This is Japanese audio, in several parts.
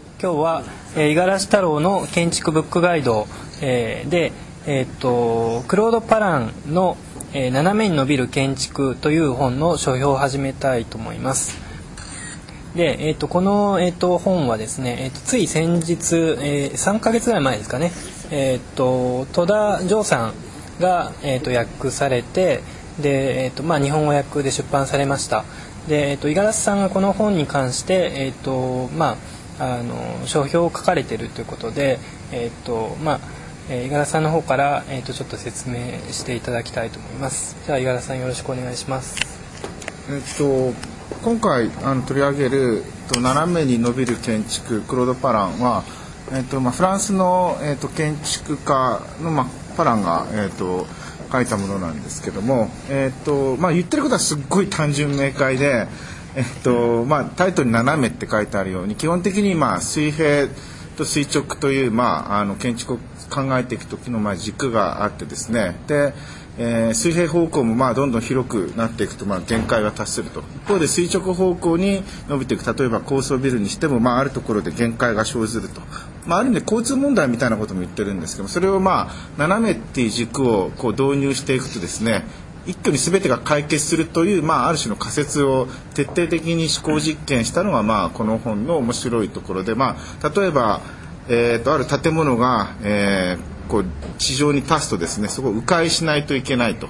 と今日はえ五十嵐太郎の建築ブックガイド、えーでえっ、とクロード・パランの、えー斜めに伸びる建築という本の書評を始めたいと思います。で、えっ、とこのえっ、と本はですね、えっ、とつい先日、えー、3ヶ月ぐらい前ですかね、えっ、と戸田城さんがえっ、と訳されてでえっ、とまあ日本語訳で出版されました。でえっ、と五十嵐さんがこの本に関してえっ、とまああの書評を書かれているということでえっ、とまあえー五十嵐さんの方からえっ、とちょっと説明していただきたいと思います。じゃあ五十嵐さんよろしくお願いします。えっと今回あの取り上げると斜めに伸びる建築クロード・パランは、えっとまあ、フランスの、えっと、建築家の、まあ、パランが、えっと、書いたものなんですけども、えっとまあ、言ってることはすっごい単純明快で、えっとまあ、タイトル「斜め」って書いてあるように基本的に、まあ、水平と垂直という、まあ、あの建築を考えていく時の、まあ、軸があってですね。でえー水平方向もまあどんどん広くなっていくとまあ限界が達すると。一方で垂直方向に伸びていく例えば高層ビルにしてもまああるところで限界が生ずると、まあ、ある意味で交通問題みたいなことも言ってるんですけどそれをまあ斜めっていう軸をこう導入していくとですね一挙に全てが解決するという、まあ、ある種の仮説を徹底的に思考実験したのが、まあ、この本の面白いところで、まあ、例えば、えー、とある建物が、えーこう地上に立つとですねそこを迂回しないといけないと、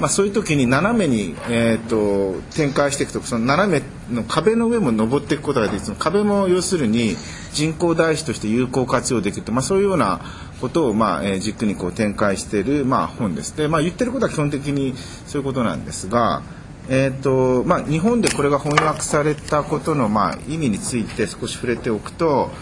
まあ、そういう時に斜めに、えー、と展開していくとその斜めの壁の上も登っていくことができる。その壁も要するに人工台紙として有効活用できると、まあ、そういうようなことを、まあえー軸にこう展開している、まあ、本ですで、まあ、言ってることは基本的にそういうことなんですが。えーとまあ、日本でこれが翻訳されたことの、まあ、意味について少し触れておくと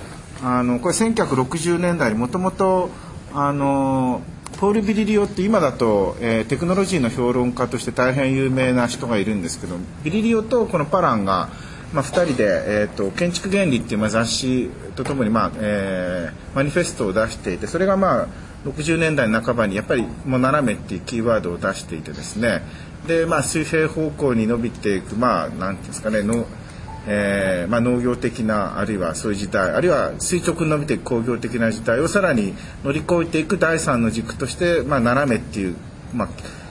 あのこれ1960年代にもともとあのポール・ビリリオって今だと、えーテクノロジーの評論家として大変有名な人がいるんですけどビリリオとこのパランが、まあ、2人で、えーと「建築原理」っていう、まあ、雑誌とともに、まあえーマニフェストを出していてそれがまあ60年代半ばにやっぱりもう斜めっていうキーワードを出していてですね。で、まあ、水平方向に伸びていくまあなんていうんですかねのえーまあ、農業的なあるいはそういう時代あるいは垂直に伸びていく工業的な時代をさらに乗り越えていく第三の軸として、まあ、斜めっていう、まあ、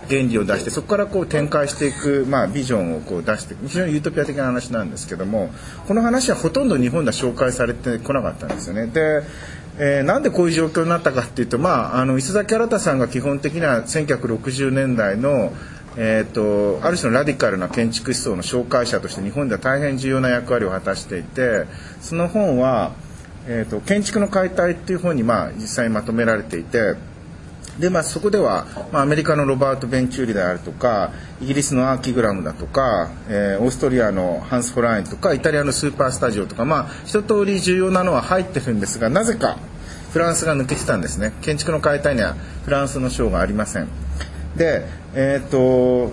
原理を出してそこからこう展開していく、まあ、ビジョンをこう出していく非常にユートピア的な話なんですけどもこの話はほとんど日本では紹介されてこなかったんですよね。でえーなんでこういう状況になったかっていうと、まあ、あの磯崎新さんが基本的には1960年代のえー、とある種のラディカルな建築思想の紹介者として日本では大変重要な役割を果たしていてその本は「えー、と建築の解体」っていう本に、まあ、実際にまとめられていてで、まあ、そこでは、まあ、アメリカのロバート・ベンチューリであるとかイギリスのアーキグラムだとか、えーオーストリアのハンス・ホラインとかイタリアのスーパースタジオとか、まあ、一通り重要なのは入ってるんですがなぜかフランスが抜けてたんですね建築の解体にはフランスの賞がありません。でえっ、と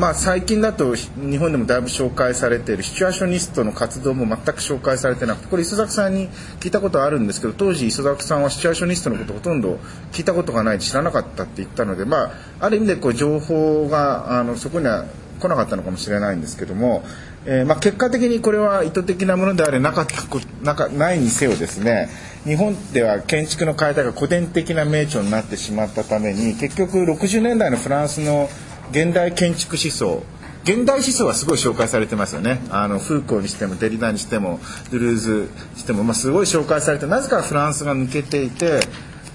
まあ最近だと日本でもだいぶ紹介されているシチュアーショニストの活動も全く紹介されてなくてこれ磯崎さんに聞いたことあるんですけど当時磯崎さんはシチュアーショニストのことほとんど聞いたことがない知らなかったって言ったのでまあある意味でこう情報があのそこには来なかったのかもしれないんですけども、えーまあ、結果的にこれは意図的なものであれなかったこなかないにせよですね日本では建築の解体が古典的な名著になってしまったために結局60年代のフランスの現代建築思想現代思想はすごい紹介されてますよねあのフーコーにしてもデリダにしてもドゥルーズにしても、まあ、すごい紹介されてなぜかフランスが抜けていて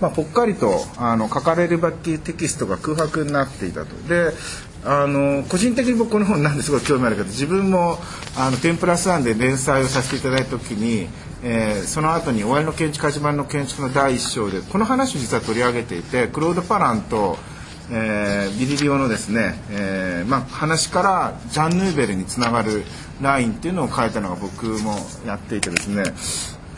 まあ、ぽっかりとあの書かれるばっきテキストが空白になっていたと。であの個人的に僕この本なんですごい興味あるけど自分もあの「10プラスワンで連載をさせていただいた時に、えーその後に「終わりの建築始まりの建築」の第一章でこの話を実は取り上げていてクロード・パランと、えービリリオのですね、えーまあ、話からジャン・ヌーベルにつながるラインっていうのを書いたのが僕もやっていてですね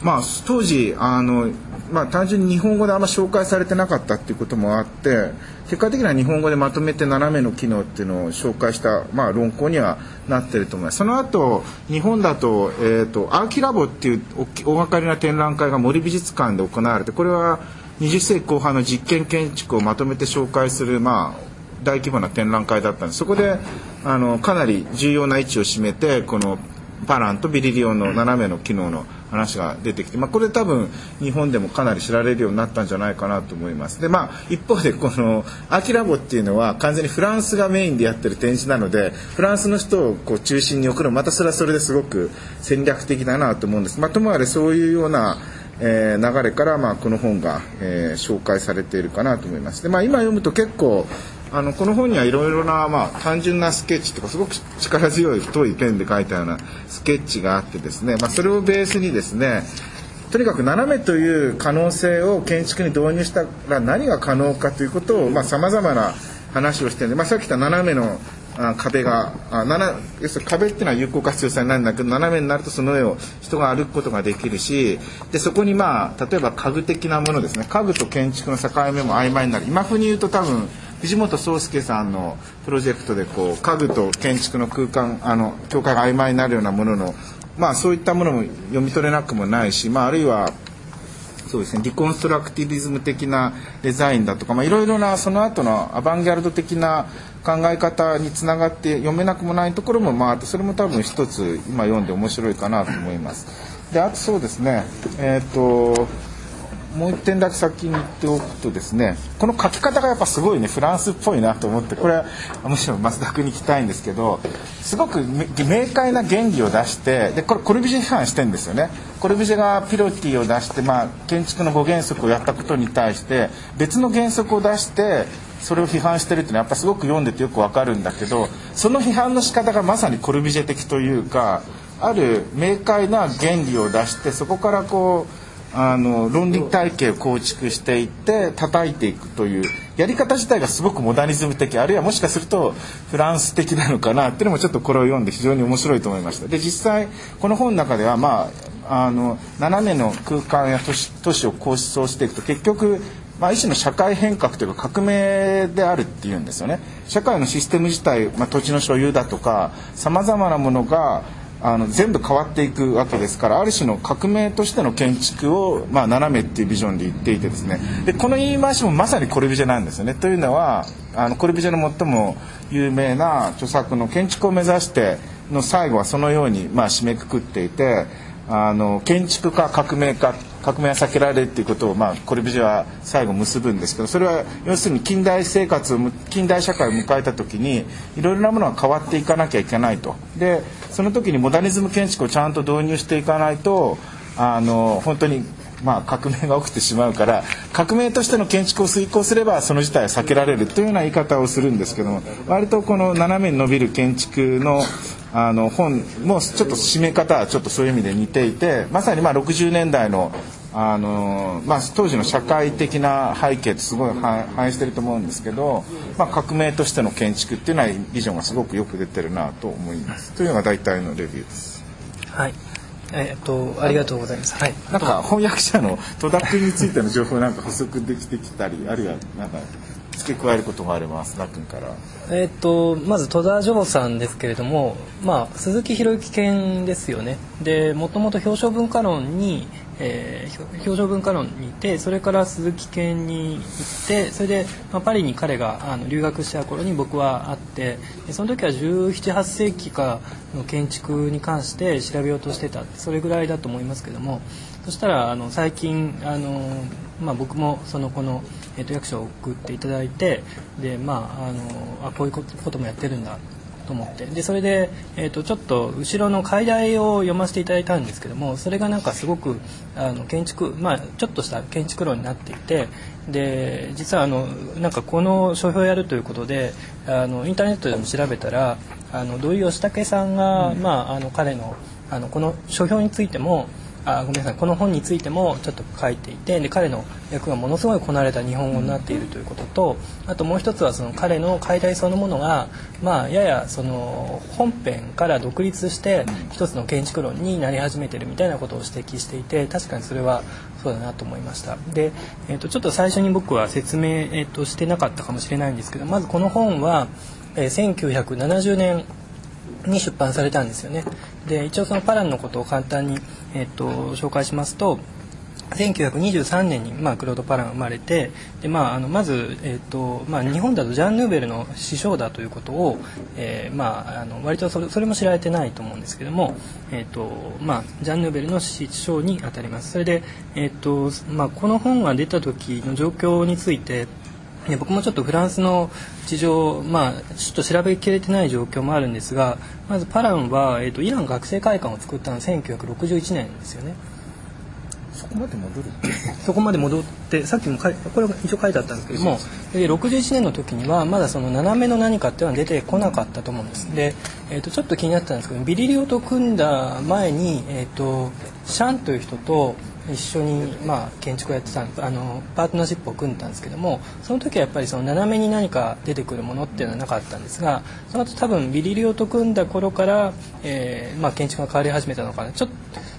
まあ、当時あの、まあ、単純に日本語であんま紹介されてなかったっていうこともあって結果的には日本語でまとめて斜めの機能っていうのを紹介した、まあ、論考にはなってると思います。その後日本だと,、えー、とアーキラボっていう大掛かりな展覧会が森美術館で行われてこれは20世紀後半の実験建築をまとめて紹介する、まあ、大規模な展覧会だったんです。そこであのかなり重要な位置を占めてこのパランとビリリオンの斜めの機能の話が出てきて、まあ、これ多分日本でもかなり知られるようになったんじゃないかなと思います。でまあ一方でこのアキラボっていうのは完全にフランスがメインでやってる展示なのでフランスの人をこう中心に送るまたそれはそれですごく戦略的だなと思うんです、まあ、ともあれそういうようなえー、流れから、まあ、この本が、えー、紹介されているかなと思います。でまあ、今読むと結構あのこの本にはいろいろな、まあ、単純なスケッチとかすごく力強い太いペンで描いたようなスケッチがあってですね、まあ、それをベースにですねとにかく斜めという可能性を建築に導入したら何が可能かということをさまざ、まな話をしてるんで、まあ、さっき言った斜めの壁があ斜要するに壁っていうのは有効活用されないんだけど斜めになるとその上を人が歩くことができるしでそこにまあ例えば家具的なものですね。家具と建築の境目も曖昧になる。今風に言うと多分藤本壮介さんのプロジェクトでこう家具と建築の空間あの境界が曖昧になるようなもののまあそういったものも読み取れなくもないし、まあ、あるいはそうですねリコンストラクティビズム的なデザインだとか、まあ、いろいろなその後のアバンギャルド的な考え方につながって読めなくもないところもまあそれも多分一つ今読んで面白いかなと思います。であとそうですねえっ、ともう一点だけ先に言っておくとですねこの書き方がやっぱすごいねフランスっぽいなと思ってこれはむしろ増田君に聞きたいんですけどすごく明快な原理を出してでこれコルビジェ批判してんですよね。コルビジェがピロティを出して、まあ、建築の5原則をやったことに対して別の原則を出してそれを批判してるっていうのはやっぱすごく読んでてよくわかるんだけどその批判の仕方がまさにコルビジェ的というかある明快な原理を出してそこからこうあの論理体系を構築していって叩いていくというやり方自体がすごくモダニズム的あるいはもしかするとフランス的なのかなっていうのもちょっとこれを読んで非常に面白いと思いました。で実際この本の中ではまああの斜めの空間や都市都市を構想していくと結局まあ、一種の社会変革というか革命であるっていうんですよね。社会のシステム自体、まあ、土地の所有だとかさまざまなものがあの全部変わっていくわけですからある種の革命としての建築を、まあ、斜めっていうビジョンで言っていてですねでこの言い回しもまさにコルビジェなんですよね。というのはあのコルビジェの最も有名な著作の「建築を目指して」の最後はそのように、まあ、締めくくっていてあの建築家革命家っ革命は避けられるっていうことを、まあ、コルビジェは最後結ぶんですけどそれは要するに近代生活を近代社会を迎えた時にいろいろなものが変わっていかなきゃいけないと。でその時にモダニズム建築をちゃんと導入していかないとあの本当にまあ、革命が起きてしまうから革命としての建築を遂行すればその事態は避けられるというような言い方をするんですけども割とこの斜めに伸びる建築のあの本もちょっと締め方はちょっとそういう意味で似ていてまさにまあ60年代のあのまあ、当時の社会的な背景ってすごい反映してると思うんですけど、まあ、革命としての建築っていうのはビジョンがすごくよく出てるなと思いますというのが大体のレビューです。はいえー、っとありがとうございます。はい。なんか翻訳者の戸田君についての情報なんか補足できてきたり、あるいはなんか付け加えることがあります。な君から。え、っとまず戸田城さんですけれども、まあ鈴木博之研ですよね。で、もともと表彰文化論にえー、表情文化論にいてそれから鈴木県に行ってそれで、まあ、パリに彼があの留学した頃に僕は会ってその時は1718世紀かの建築に関して調べようとしてたそれぐらいだと思いますけどもそしたらあの最近あの、まあ、僕もそのこの、えー、と役所を送っていただいてで、まあ、あのあこういうこともやってるんだと思ってでそれで、えーと、ちょっと後ろの解題を読ませていただいたんですけどもそれがなんかすごくあの建築まあちょっとした建築論になっていてで実はあのなんかこの書評をやるということであのインターネットでも調べたらあの土井義武さんが、うん、まあ、あの彼のあのこの書評についてもあごめんなさい。この本についてもちょっと書いていてで彼の役がものすごいこなれた日本語になっているということとあともう一つはその彼の解題そのものが、まあ、ややその本編から独立して一つの建築論になり始めてるみたいなことを指摘していて確かにそれはそうだなと思いました。で、えー、とちょっと最初に僕は説明、えー、としてなかったかもしれないんですけどまずこの本は、えー、1970年に出版されたんですよね。で一応そのパランのことを簡単に、えーと、紹介しますと1923年に、まあ、クロード・パラン生まれてで、まあ、あのまず、えーとまあ、日本だとジャン・ヌーベルの師匠だということを、えーまあ、あの割とそれそれも知られてないと思うんですけども、えーとまあ、ジャン・ヌーベルの師匠にあたります。それで、えーとまあ、この本が出た時の状況についてで僕もちょっとフランスの事情、まあ、ちょっと調べきれてない状況もあるんですがまずパランは、えーと、イラン学生会館を作ったのは1961年ですよね。そこまで戻る そこまで戻ってさっきもこれ一応書いてあったんですけどもで61年の時にはまだその斜めの何かっていうのは出てこなかったと思うんですで、えー、とちょっと気になってたんですけどビリリオと組んだ前に、えーとシャンという人と一緒に、まあ、建築をやってたあのパートナーシップを組んだんですけどもその時はやっぱりその斜めに何か出てくるものっていうのはなかったんですがその後多分ビリリオと組んだ頃から、えーまあ、建築が変わり始めたのかなちょっ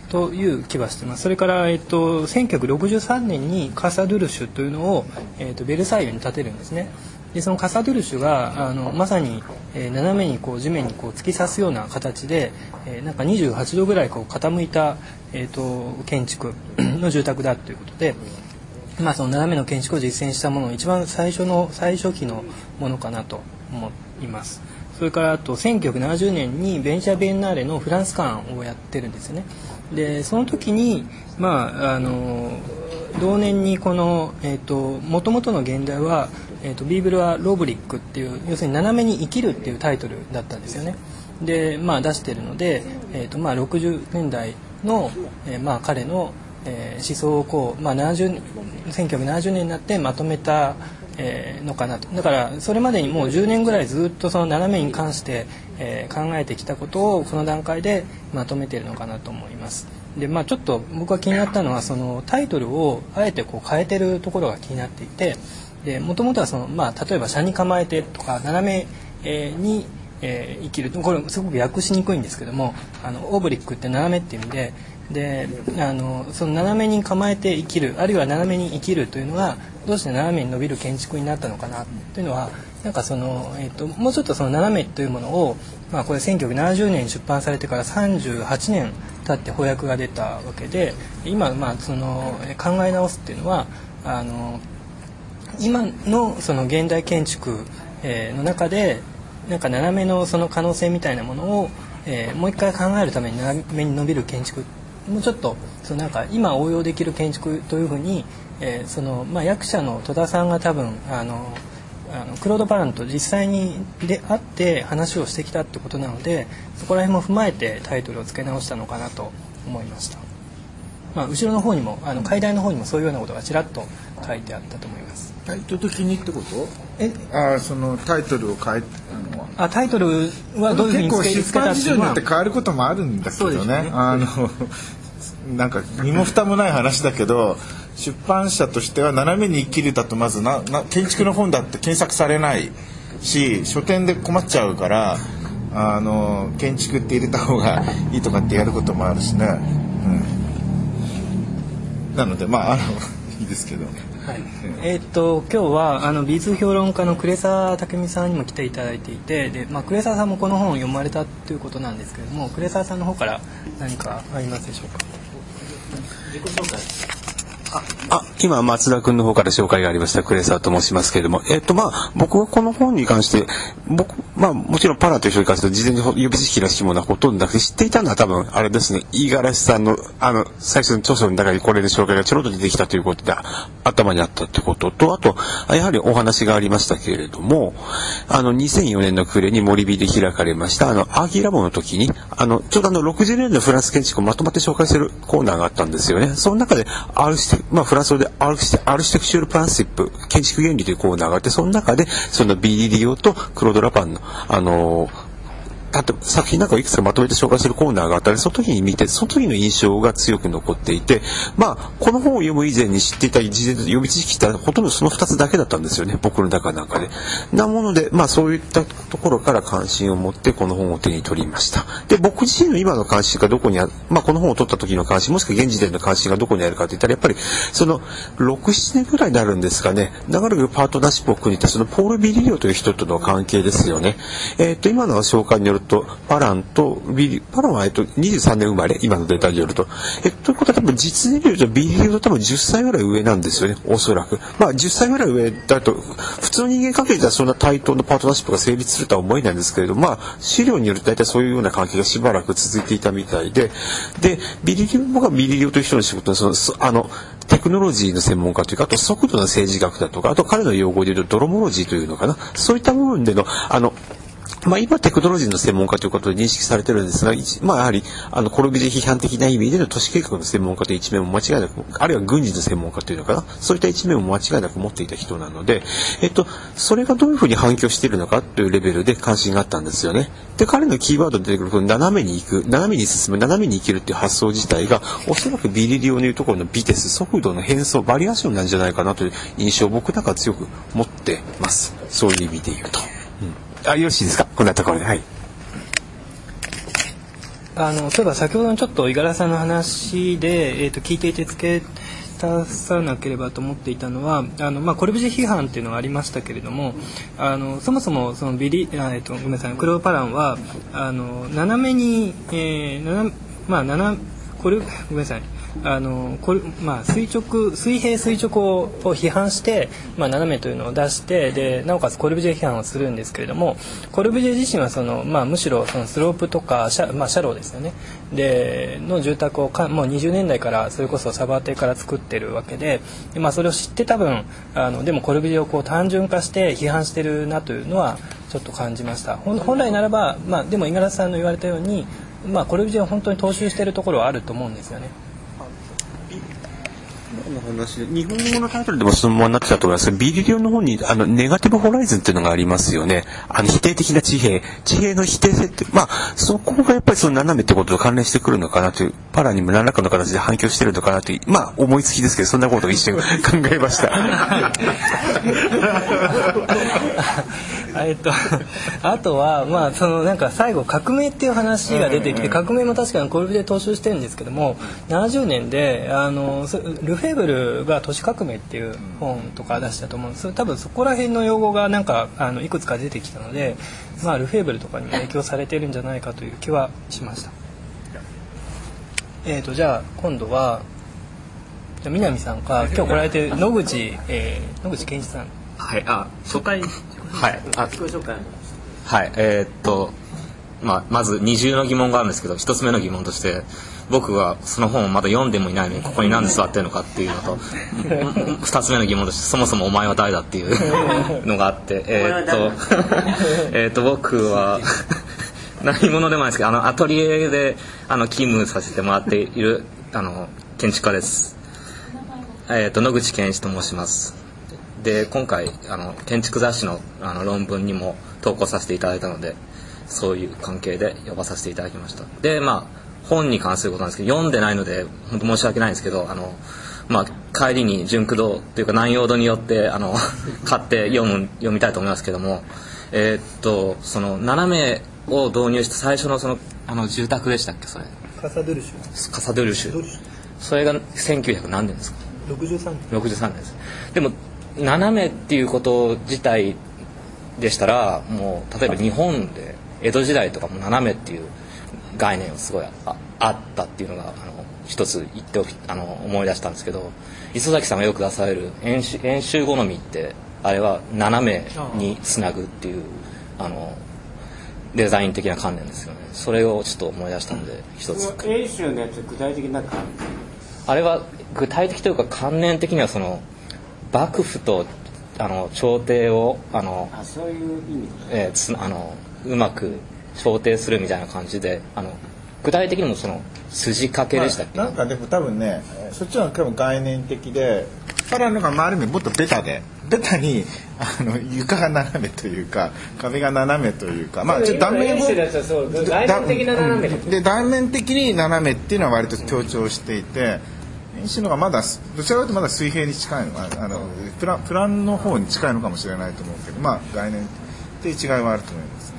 という気はしてますそれから、えっと、1963年にカサ・ドゥルシュというのを、えっと、ベルサイユに建てるんですね。でそのカサドゥルシュがあのまさに、えー、斜めにこう地面にこう突き刺すような形で、えー、なんか28度ぐらいこう傾いた、えーと、建築の住宅だということで、まあ、その斜めの建築を実践したもの一番最初の最初期のものかなと思います。それからあと1970年にベンチャー・ビエンナーレのフランス館をやってるんですよね。でその時にまああの同年にこのえっ、ー、と元々の現代はえーと、ビーブルはロブリックっていう要するに斜めに生きるっていうタイトルだったんですよね。でまあ出してるので、えーとまあ、60年代の、えー、まあ、彼の、えー、思想をこう、まあ、70 1970年になってまとめた、えー、のかなとだからそれまでにもう10年ぐらいずっとその斜めに関して、え、考えてきたことをこの段階でまとめてるのかなと思います。でまあ、ちょっと僕が気になったのはそのタイトルをあえてこう変えてるところが気になっていてでもともとはその、まあ、例えば車に構えてとか斜め、え、に、え、生きる。これすごく訳しにくいんですけどもあのオーブリックって斜めっていう意味でであのその斜めに構えて生きるあるいは斜めに生きるというのがどうして斜めに伸びる建築になったのかなというのはなんかその、えーと、もうちょっとその斜めというものを、まあ、これ1970年に出版されてから38年経って翻訳が出たわけで今、まあ、その考え直すっていうのはあの今のその現代建築、え、の中でなんか斜めのその可能性みたいなものを、え、もう一回考えるために斜めに伸びる建築もうちょっとそのなんか今応用できる建築というふうに、え、そのまあ、役者の戸田さんが多分あのあのクロード・バランと実際にで会って話をしてきたってことなのでそこら辺も踏まえてタイトルを付け直したのかなと思いました。まあ、後ろの方にもあの階段の方にもそういうようなことがちらっと書いてあったと思います。タイトル的にってこと？え？あそのタイトルを変えあのあタイトルはどういうふうにつけ出版事情によって変わることもあるんだけどね、ね、あのなんか身も蓋もない話だけど出版社としては斜めに生きるだとまずなな建築の本だって検索されないし書店で困っちゃうからあの建築って入れた方がいいとかってやることもあるしね、うん、なのでまああのいいですけど。はい、えー、っと今日はあの美術評論家の呉沢武美さんにも来ていただいていてで、まあ、呉沢さんもこの本を読まれたということなんですけれども呉沢さんの方から何かありますでしょうか？自己紹介あ、今、松田君の方から紹介がありました、クレサーと申しますけれども、えっと、まあ、僕はこの本に関して、僕、まあ、もちろんパラという人に関して、事前に予備知識らしいものはほとんどなくて、知っていたのは多分、あれですね、五十嵐さんの、あの、最初の著書の中にこれで紹介がちょろっと出てきたということで、頭にあったってことと、あと、やはりお話がありましたけれども、あの、2004年の暮れに森美で開かれました、あの、アーキーラボの時に、あの、ちょうどあの、60年のフランス建築をまとまって紹介するコーナーがあったんですよね。その中で、R して、まあ、フランス語でアルシテクチュールプランシップ、建築原理というコーナーがあって、その中で、その BDDO とクロード・ラパンの、あのーあと作品なんかをいくつかまとめて紹介するコーナーがあったり、その時に見て、その時の印象が強く残っていて、まあ、この本を読む以前に知っていた事前の読み知識ってほとんどその2つだけだったんですよね、僕の中なんかで。なもので、まあそういったところから関心を持ってこの本を手に取りました。で、僕自身の今の関心がどこにある、まあこの本を取った時の関心、もしくは現時点の関心がどこにあるかといったら、やっぱりその6、7年ぐらいになるんですかね、長らくパートナーシップを組んでいたそのポール・ビリリオという人との関係ですよね。えっ、と、今の紹介によるるとパランとビリパランは、えっと、23年生まれ今のデータによると。えということは多分実年齢とビリリオと多分10歳ぐらい上なんですよねおそらく。まあ10歳ぐらい上だと普通の人間関係ではそんな対等のパートナーシップが成立するとは思えないんですけれどまあ資料によると大体そういうような関係がしばらく続いていたみたいででビリリオ僕はビリリオという人の仕事そのあのテクノロジーの専門家というかあと速度の政治学だとかあと彼の用語で言うとドロモロジーというのかなそういった部分でのあのまあ、今テクノロジーの専門家ということで認識されてるんですが、まあ、やはりあのコルビジ批判的な意味での都市計画の専門家という一面も間違いなくあるいは軍事の専門家というのかな？そういった一面も間違いなく持っていた人なので、えっと、それがどういうふうに反響しているのかというレベルで関心があったんですよね。で彼のキーワードで出てくるこの斜めに行く斜めに進む斜めに生きるっていう発想自体がおそらくビリリオのいうところのビテス速度の変装バリエーションなんじゃないかなという印象を僕なんか強く持ってますそういう意味で言うと。あよろしいですか？こんなところで。はい。あのそういえば先ほどのちょっと五十嵐さんの話で、えーと、聞いていて付け足さなければと思っていたのはあの、まあ、コルビジ批判っていうのがありましたけれどもあのそもそもそのビリあ、えーと、ごめんなさいクローパランはあの斜めに、えー、斜まあ斜これごめんなさい。あのこれ、まあ、垂直水平垂直を批判して、まあ、斜めというのを出してでなおかつコルビジェ批判をするんですけれどもコルビジェ自身はその、まあ、むしろそのスロープとかシャ,、まあ、シャローですよねでの住宅をかもう20年代からそれこそサバテから作ってるわけでで、まあ、それを知って多分あのでもコルビジェをこう単純化して批判してるなというのはちょっと感じました本来ならば、まあ、でも五十嵐さんの言われたように、まあ、コルビジェは本当に踏襲しているところはあると思うんですよね。の話で日本語のタイトルでもそのままになってたと思います。がビリリオの方にあのネガティブホライズンっていうのがありますよね。あの否定的な地平。地平の否定性ってまあそこがやっぱりその斜めってことと関連してくるのかなというパラにも何らかの形で反響してるのかなというまあ思いつきですけどそんなことを一瞬考えましたえっとあとはまあそのなんか最後革命っていう話が出てきて革命も確かにコルビで踏襲してるんですけども70年であのルフェーブルが都市革命っていう本とか出したと思うんです。多分そこら辺の用語がなんかあのいくつか出てきたのでまあルフェーブルとかにも影響されてるんじゃないかという気はしました。えーと、じゃあ今度はじゃ南さんか今日来られてる野口、えー、野口健一さん。はいあ紹介はいあはいえー、っとまあまず二重の疑問があるんですけど一つ目の疑問として僕がその本をまだ読んでもいないのにここに何で座ってるのかっていうのと 2つ目の疑問としてそもそもお前は誰だっていう のがあってえっと えっと僕は何者でもないですけどあのアトリエであの勤務させてもらっているあの建築家です。えっと野口健一と申します。で今回あの建築雑誌のあの論文にも投稿させていただいたのでそういう関係で呼ばさせていただきました。でまあ本に関することなんですけど読んでないので本当申し訳ないんですけどあの、まあ、帰りに純駆動というか南陽堂によってあの 買って読む読みたいと思いますけども、えー、っとその斜めを導入した最初のそのあの住宅でしたっけそれ。カサドゥルシュ。カサドゥルシュ。それが1900何年ですか？63年。63年です。でも斜めっていうこと自体でしたらもう例えば日本で江戸時代とかも斜めっていう概念をすごいああったっていうのがあの一つ言っておきあの思い出したんですけど磯崎さんがよく出される円周円周好みってあれは斜めにつなぐっていうあのデザイン的な観念ですよね。それをちょっと思い出したんで一つ。円周のやつ具体的なあれは具体的というか観念的にはその幕府とあの朝廷をあのあそういう意味、えー、つあのうまく想定するみたいな感じであの具体的にもその筋掛けでしたっけ、まあ、なんかでも多分ねそっちは多分概念的でさらに周りにもっとベタでベタにあの床が斜めというか壁が斜めというかまあちょっと断面で断面的に斜めっていうのは割と強調していて石のがまだどちらかというとまだ水平に近いのあのプラプランの方に近いのかもしれないと思うけど。まあ概念っていう違いはあると思いますね。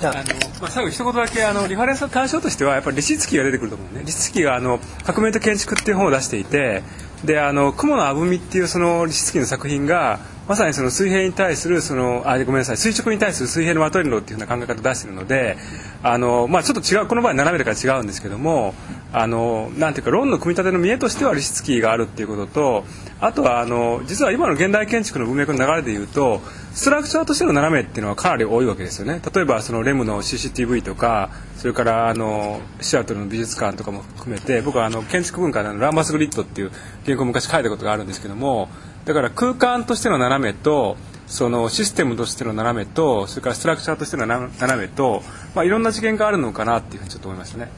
あ。のまあ、最後一言だけあのリファレンスの対象としてはやっぱりリシツキーが出てくると思うね。リシツキーがあの「革命と建築」っていう本を出していてであの雲のあぶみっていうそのリシツキーの作品がまさにその水平に対するそのあごめんなさい。垂直に対する水平の和取り論っていうふうな考え方を出しているのであの、まあ、ちょっと違うこの場合斜めだから違うんですけどもあのなんていうか論の組み立ての見えとしてはリシツキーがあるっていうこととあとはあの実は今の現代建築の文脈の流れでいうとストラクチャーとしての斜めっていうのはかなり多いわけですよね。例えばそのレムの CCTV とかそれからあのシアトルの美術館とかも含めて僕はあの建築文化のランバスグリッドっていう原稿を昔書いたことがあるんですけどもだから空間としての斜めとそのシステムとしての斜めとそれからストラクチャーとしての斜めと、まあ、いろんな次元があるのかなっていうふうにちょっと思いましたね。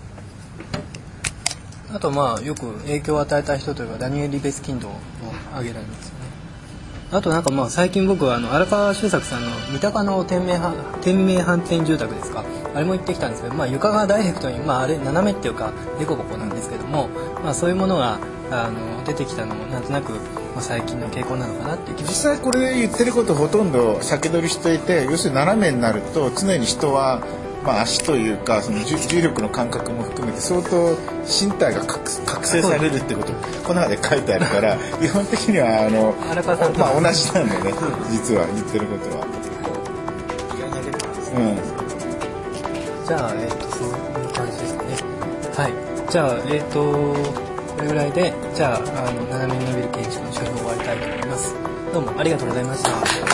あとまあよく影響を与えた人というかダニエル・リベスキンドを挙げられますよねあとなんかまあ最近僕はあの荒川修作さんの三鷹の天命は天命反転住宅ですか？あれも行ってきたんですけど、まあ、床がダイレクトに、まあ、あれ斜めっていうか凸凹なんですけども、まあ、そういうものがあの出てきたのもなんとなく、まあ、最近の傾向なのかなっていう気実際これ言ってることほとんど先取りしていて要するに斜めになると常に人はまあ、足というかその重重力の感覚も含めて相当身体が覚覚醒されるってことこの中で書いてあるから 基本的にはあのまあ同じなんだよね実は言ってることは。うんじゃあ、えっ、と、そういう感じですかね。はい。じゃあ、えっ、と、これぐらいで、じゃあ、あの、斜めに伸びる建築の書評を終わりたいと思います。どうもありがとうございました。